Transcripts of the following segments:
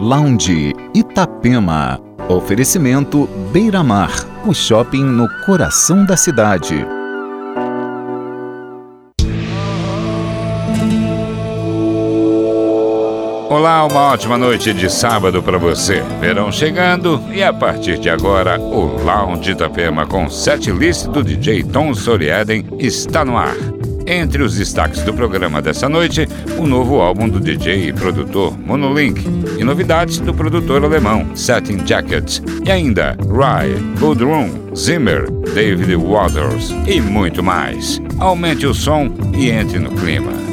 Lounge Itapema. Oferecimento Beira Mar, o shopping no coração da cidade. Olá, uma ótima noite de sábado para você. Verão chegando e a partir de agora o Lounge Itapema com set list do DJ Tom Soriaden está no ar. Entre os destaques do programa dessa noite, o novo álbum do DJ e produtor Monolink e novidades do produtor alemão Satin Jacket e ainda Rye, Room, Zimmer, David Waters e muito mais. Aumente o som e entre no clima.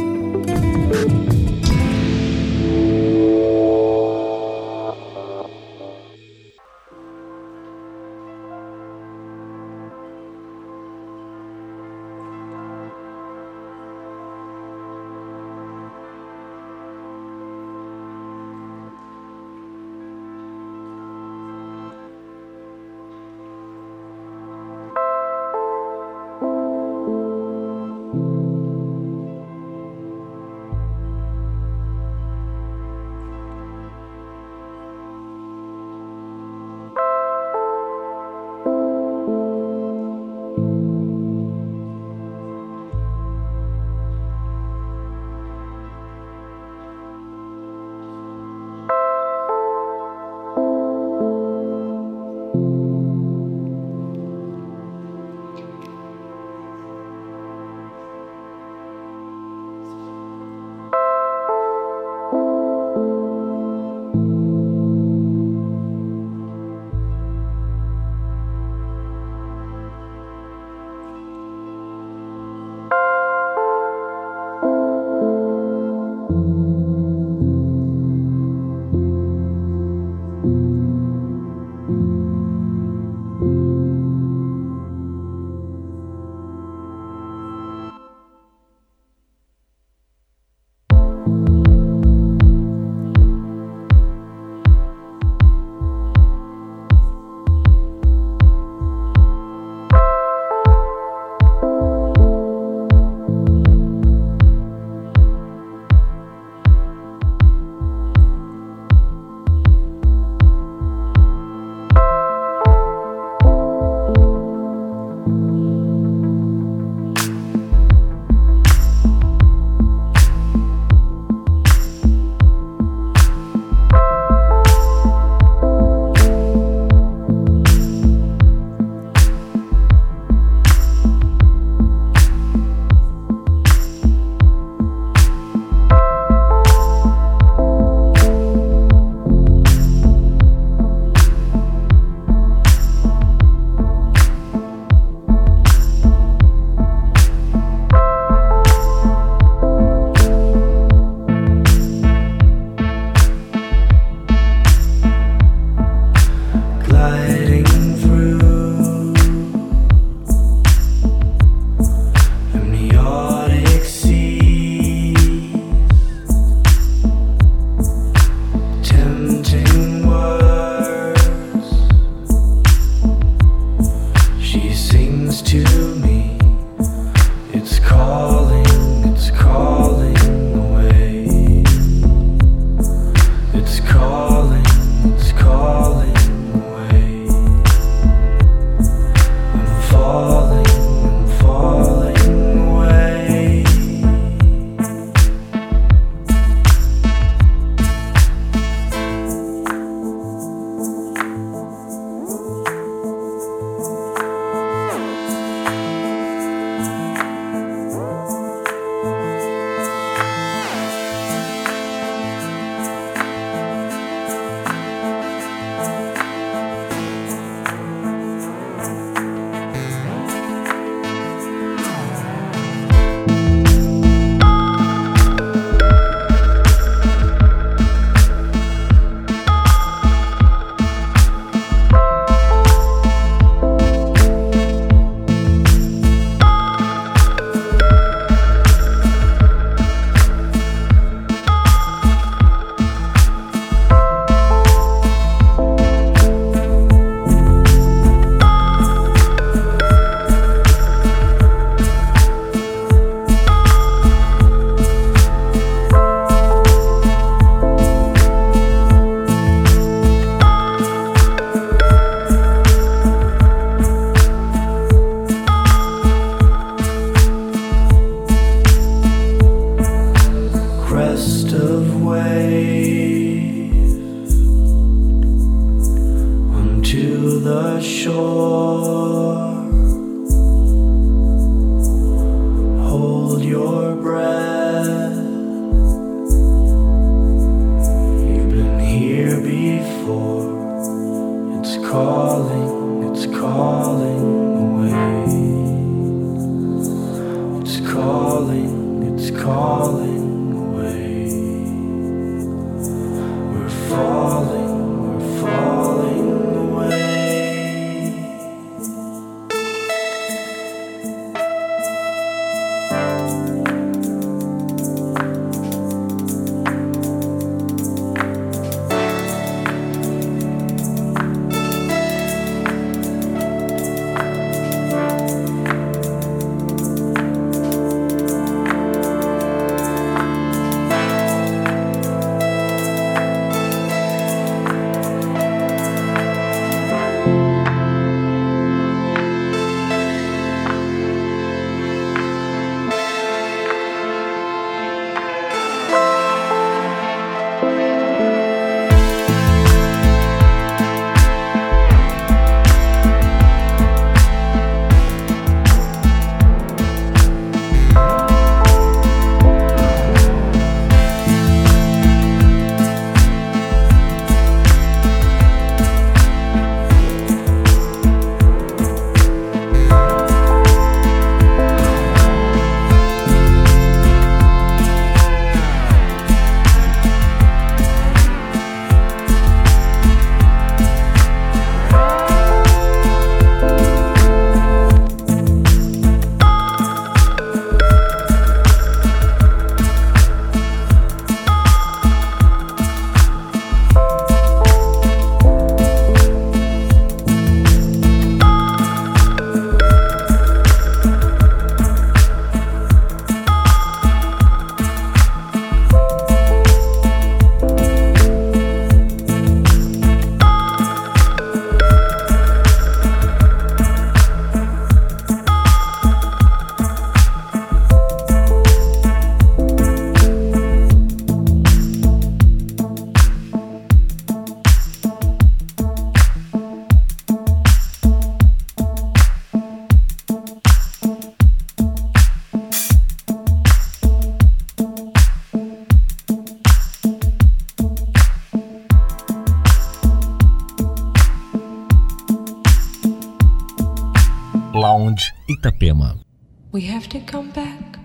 have to come back.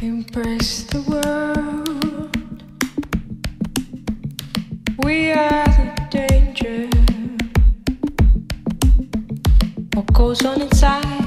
Embrace the world. We are the danger. What goes on inside?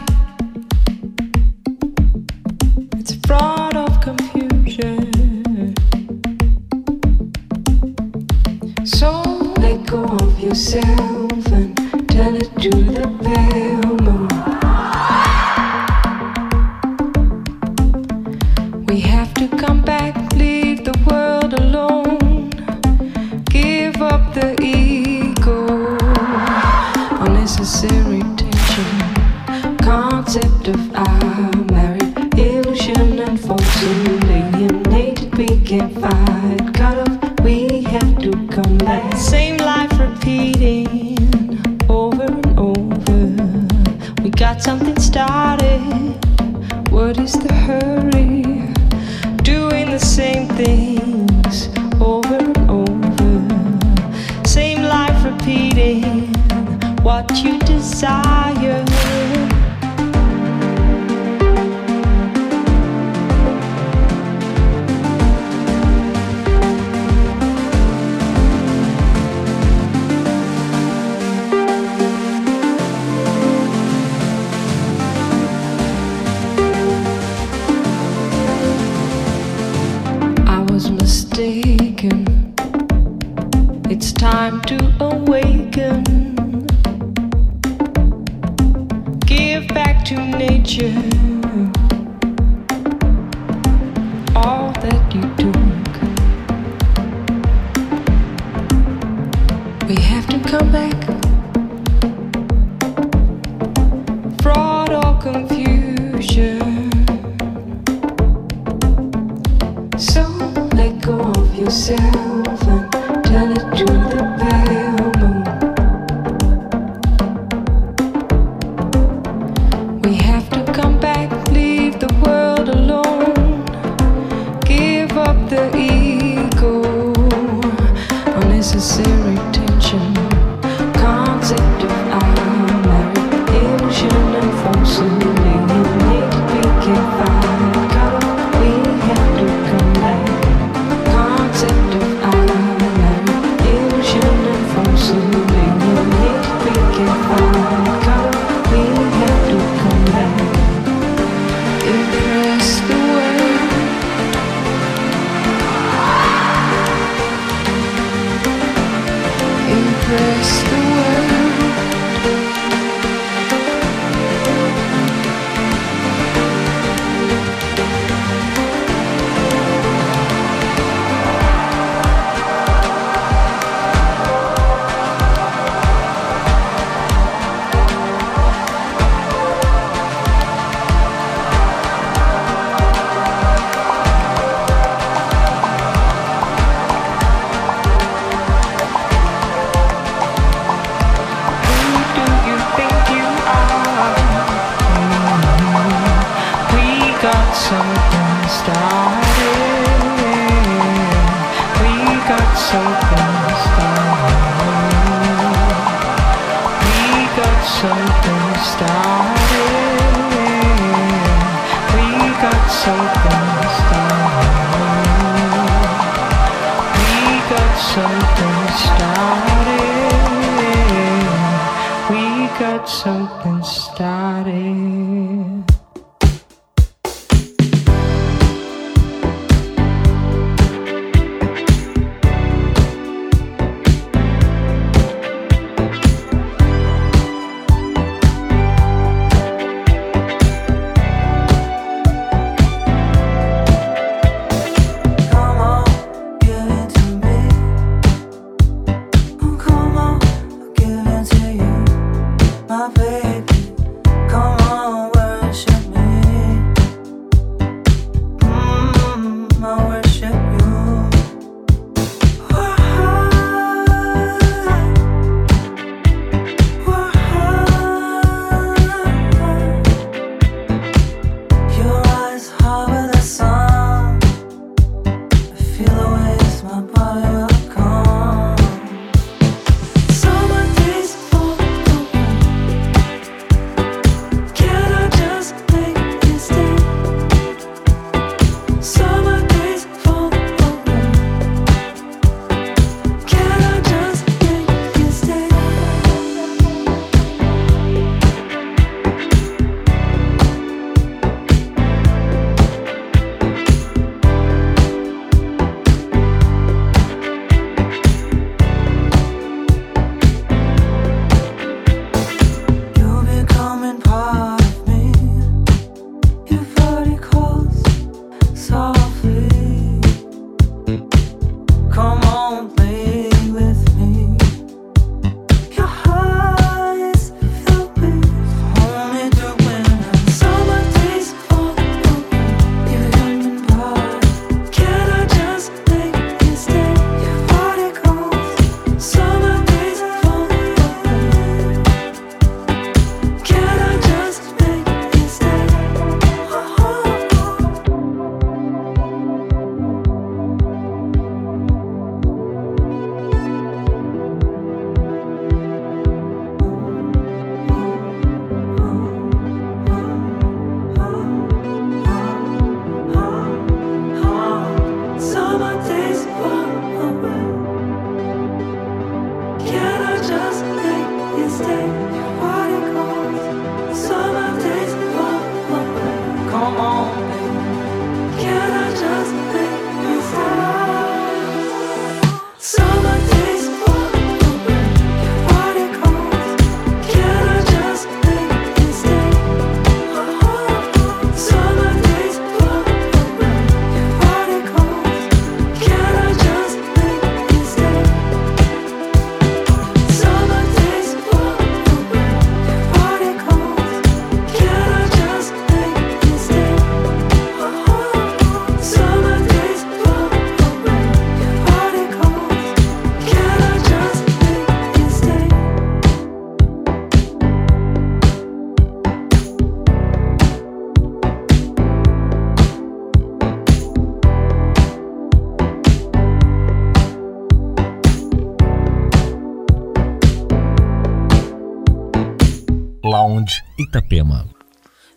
Itapema.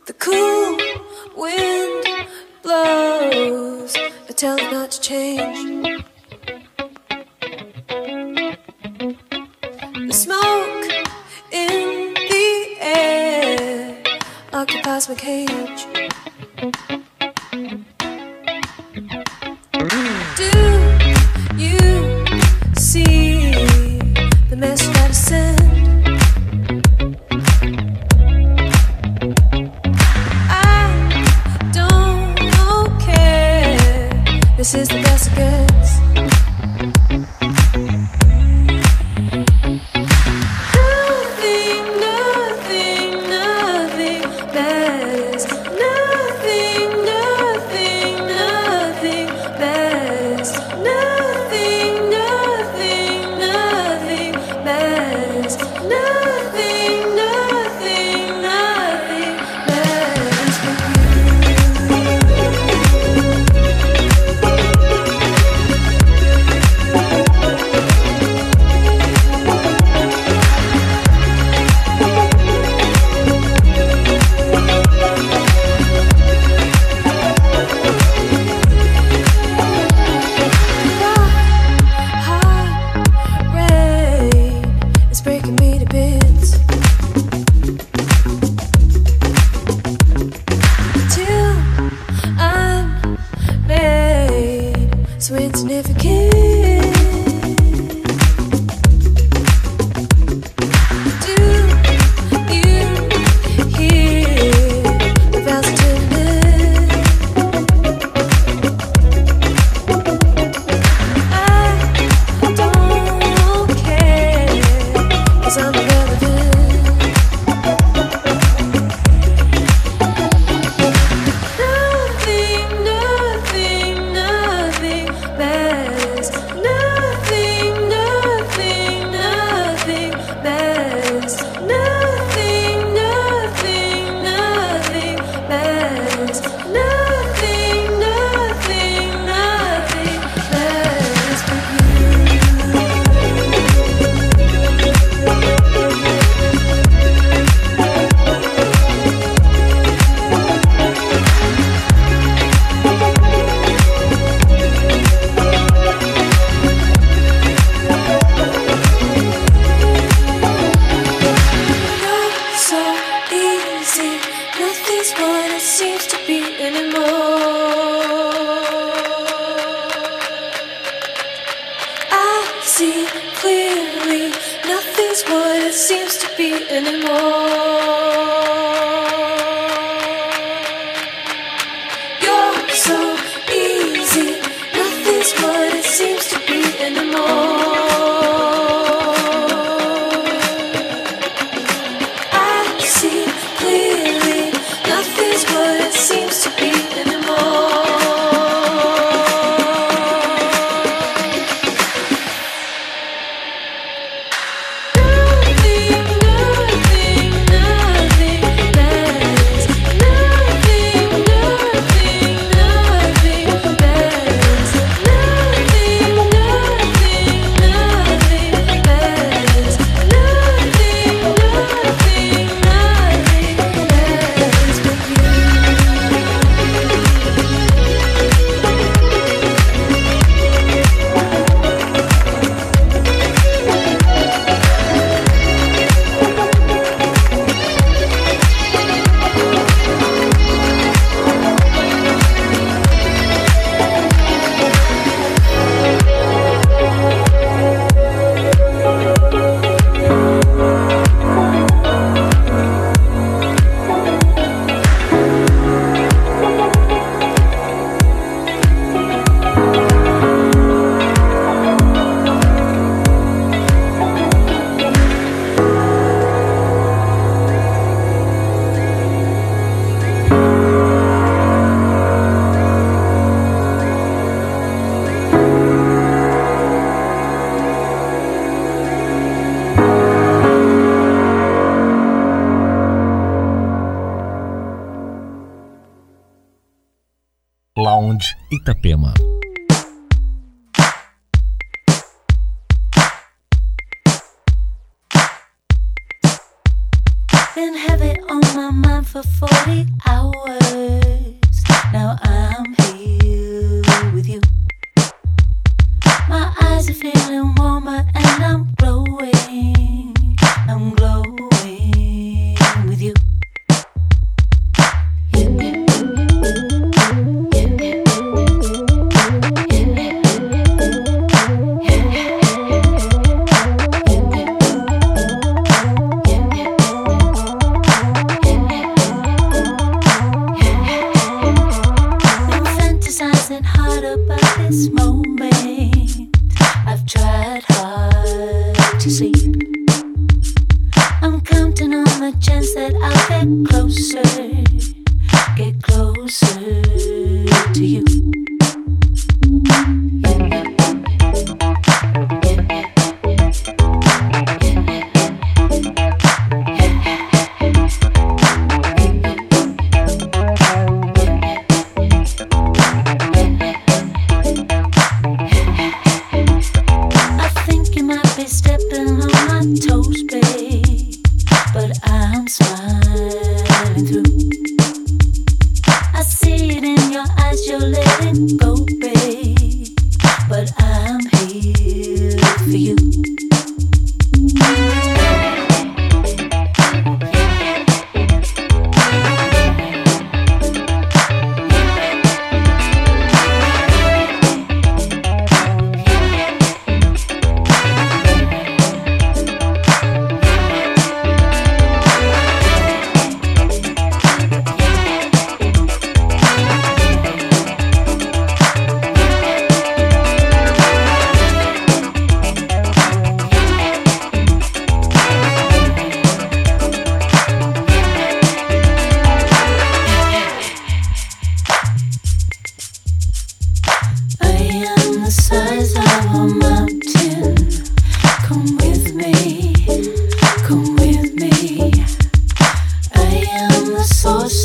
The cool wind blows, I tell it not to change. The smoke in the air occupies my cage. Do you see the mess that I sent? this is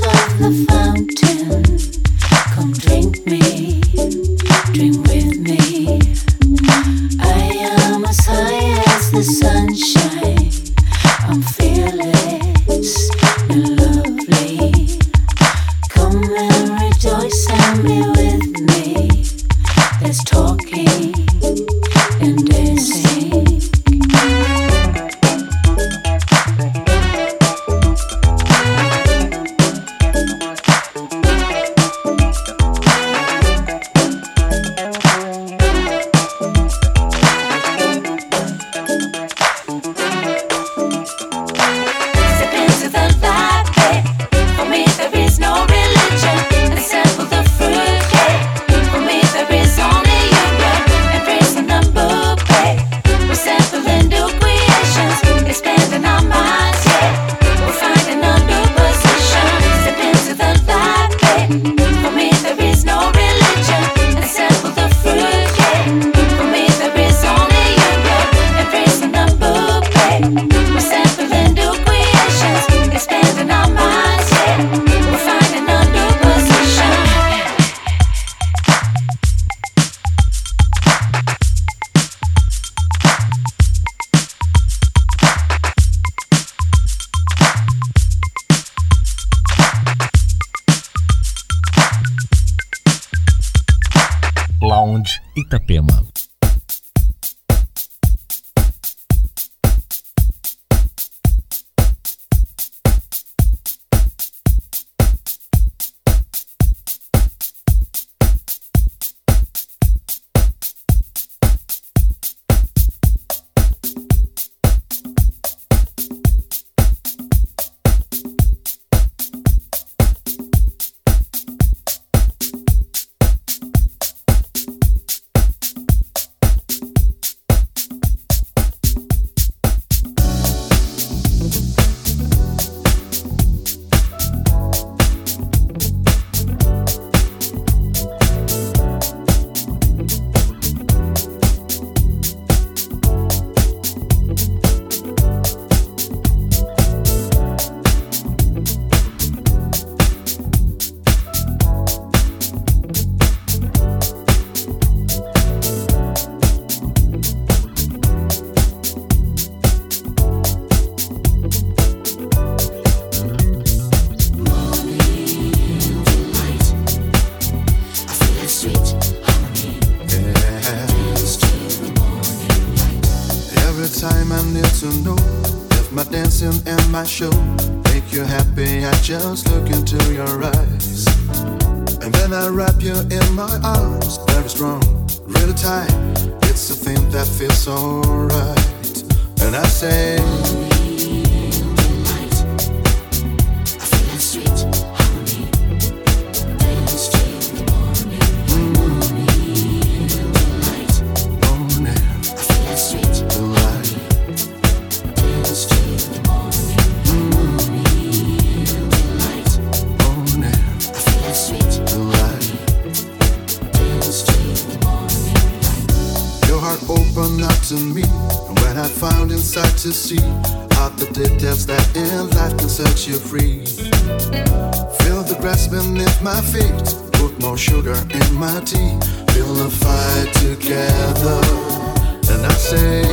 of the fountain. Come drink me. Together, and I say.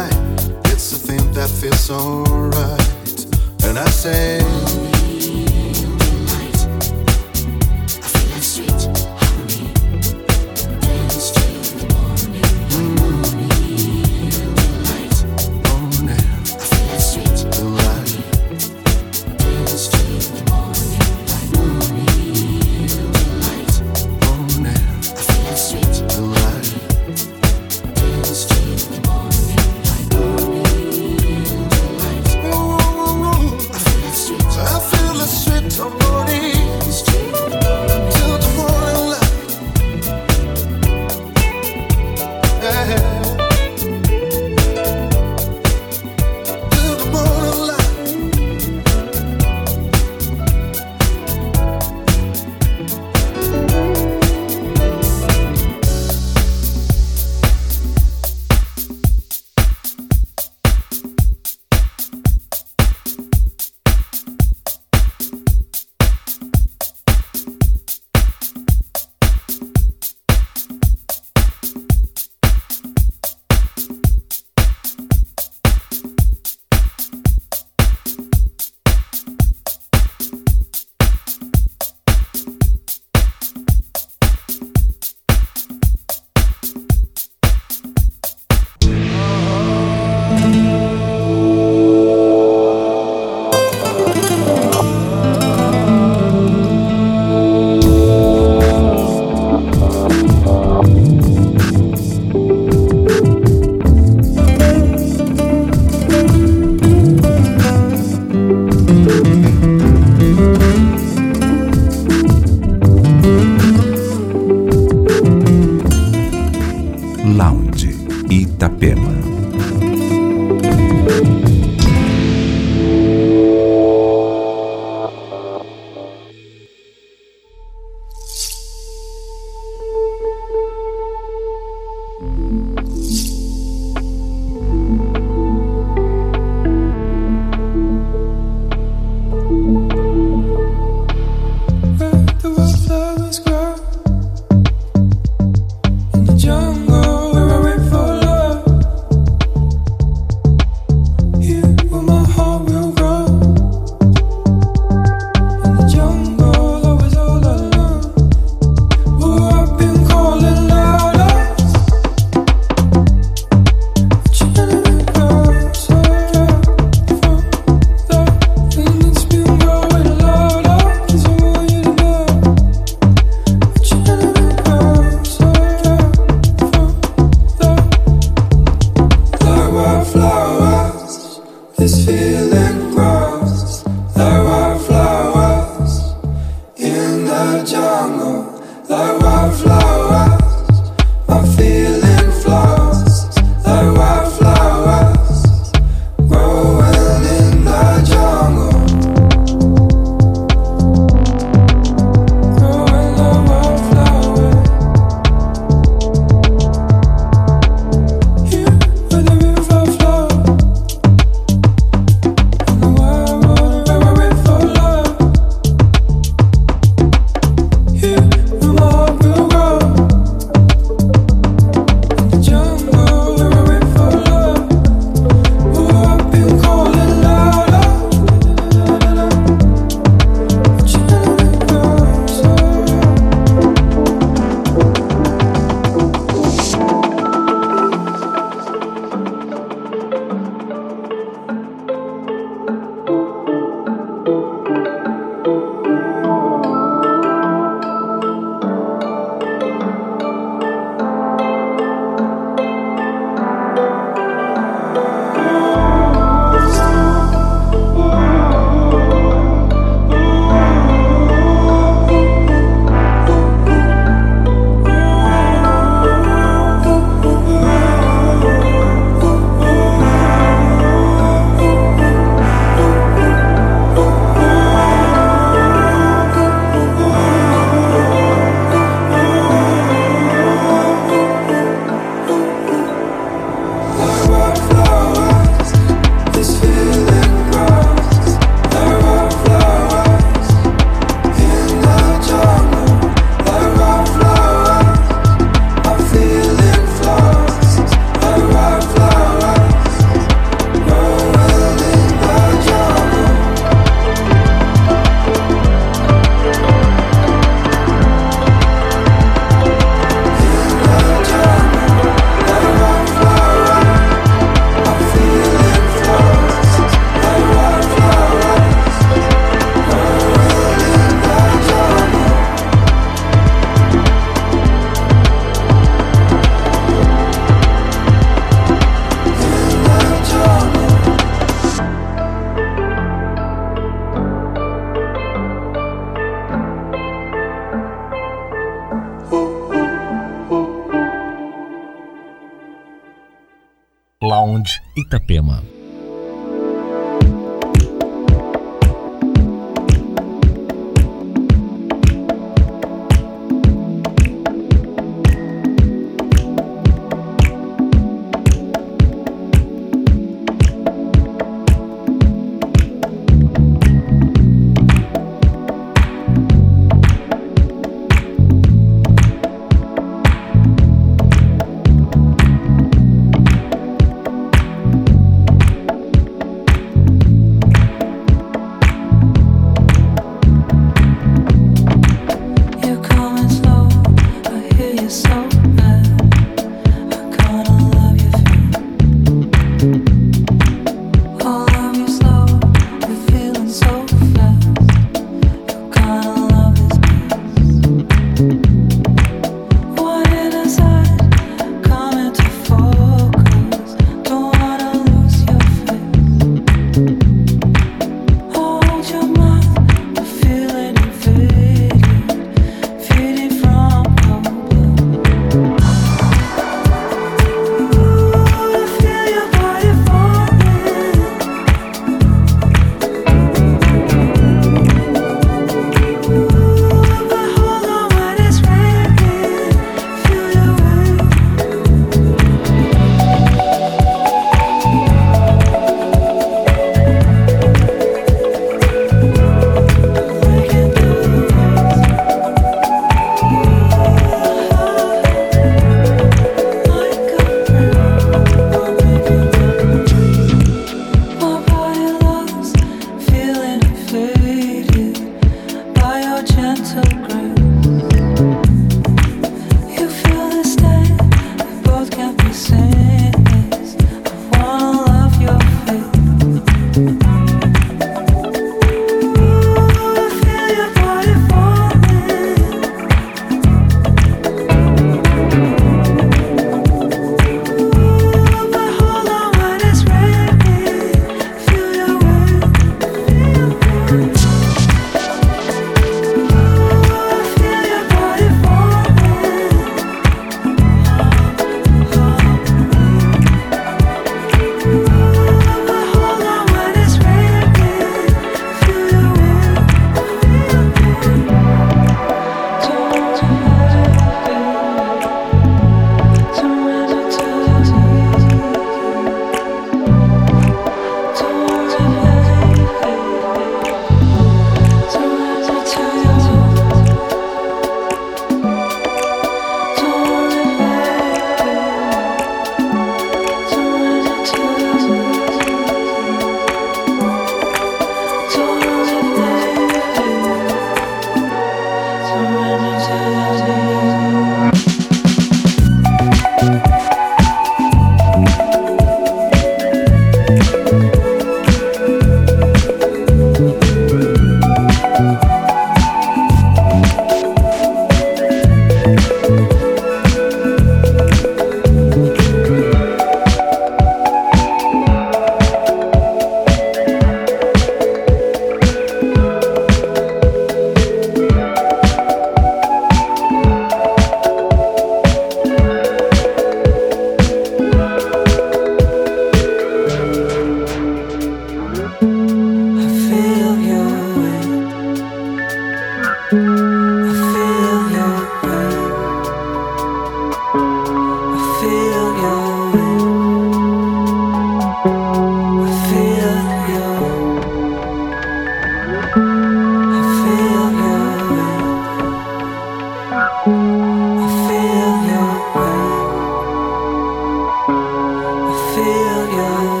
feel your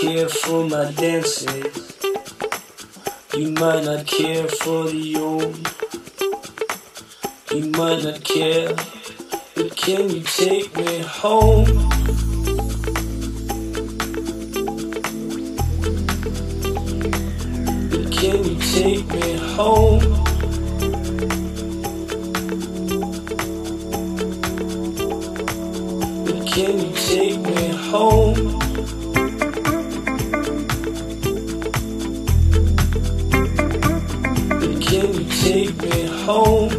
care for my dances. You might not care for the old. You might not care, but can you take me home? But can you take me home? Can you take me home? Home?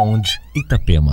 Lounge Itapema.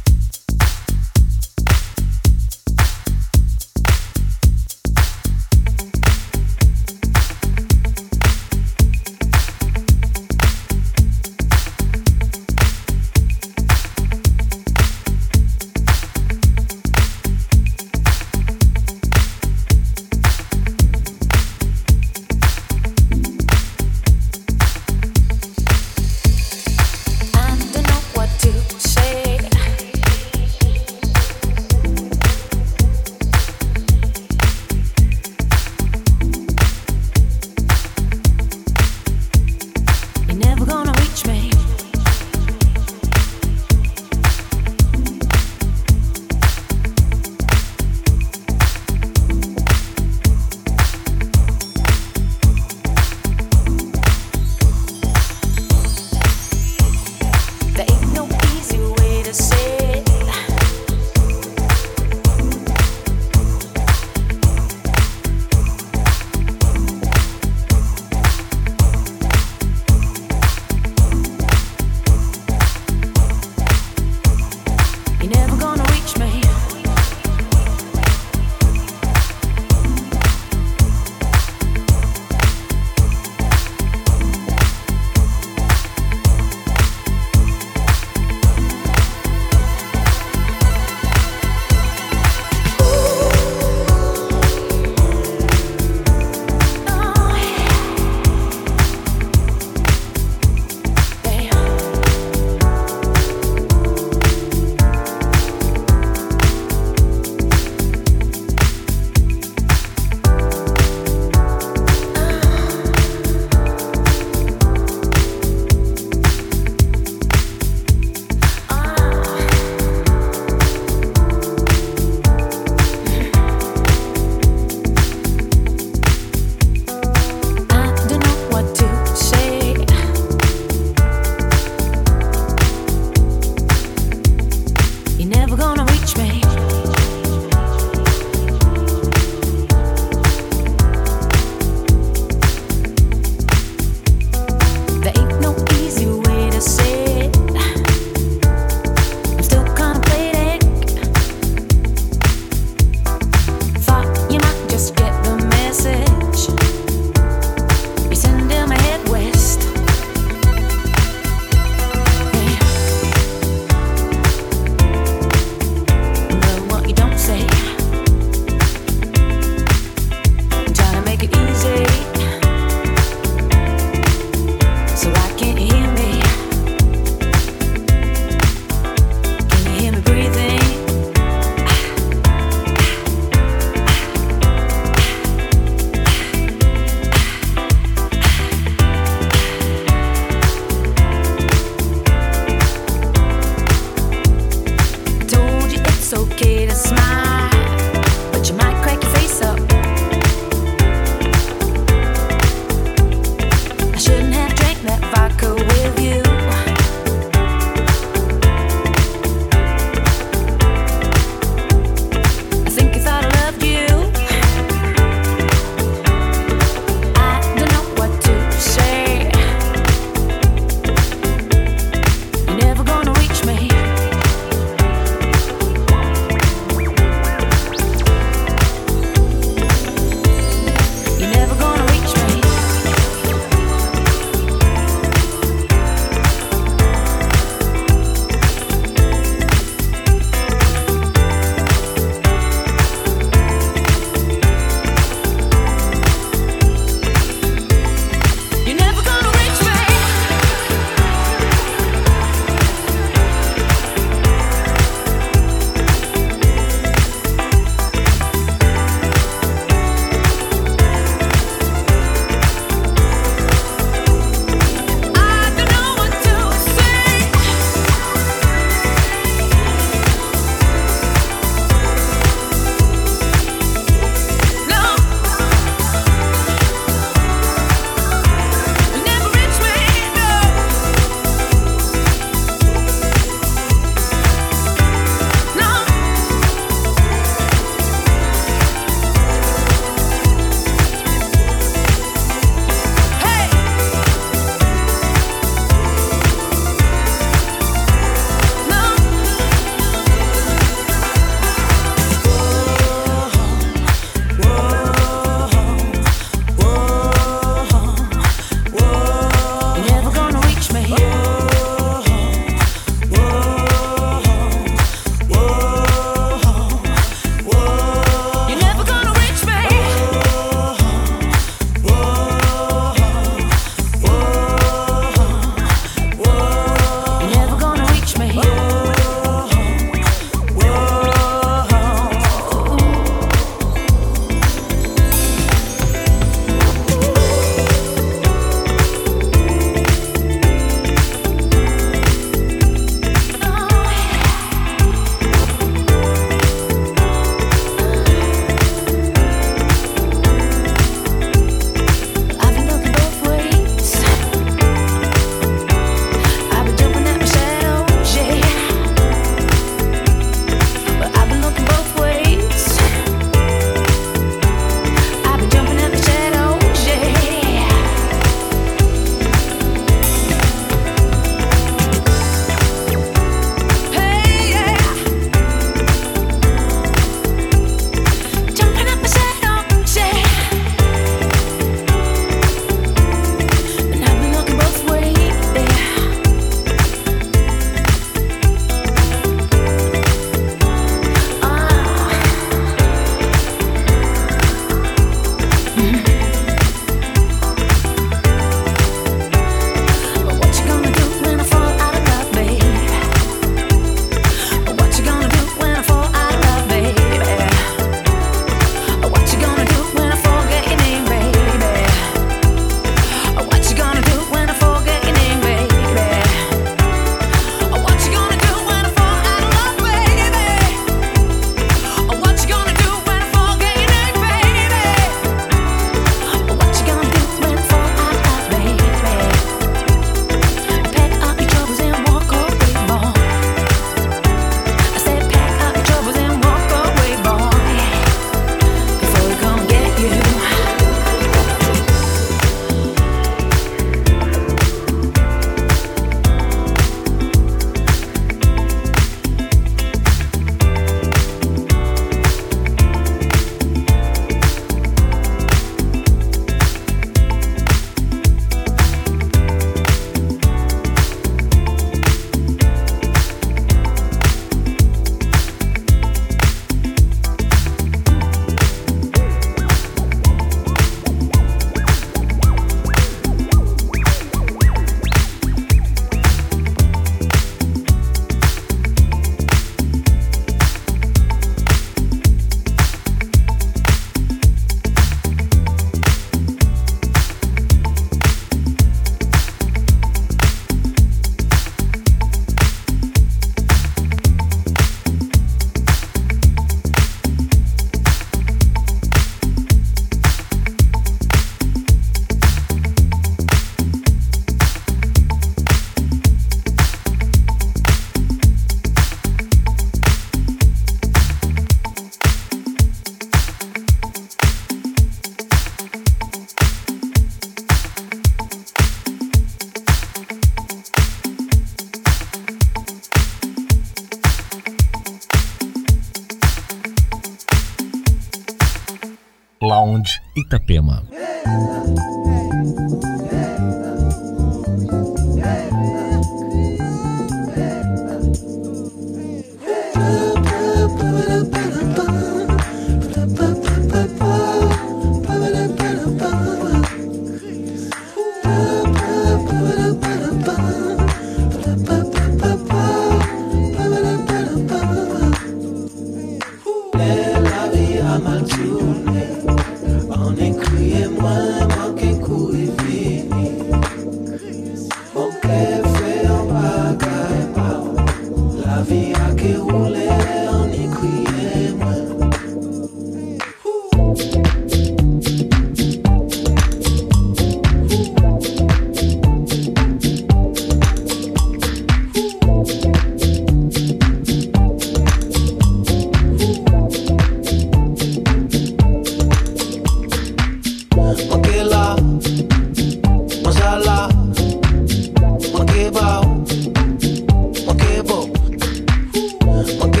Porque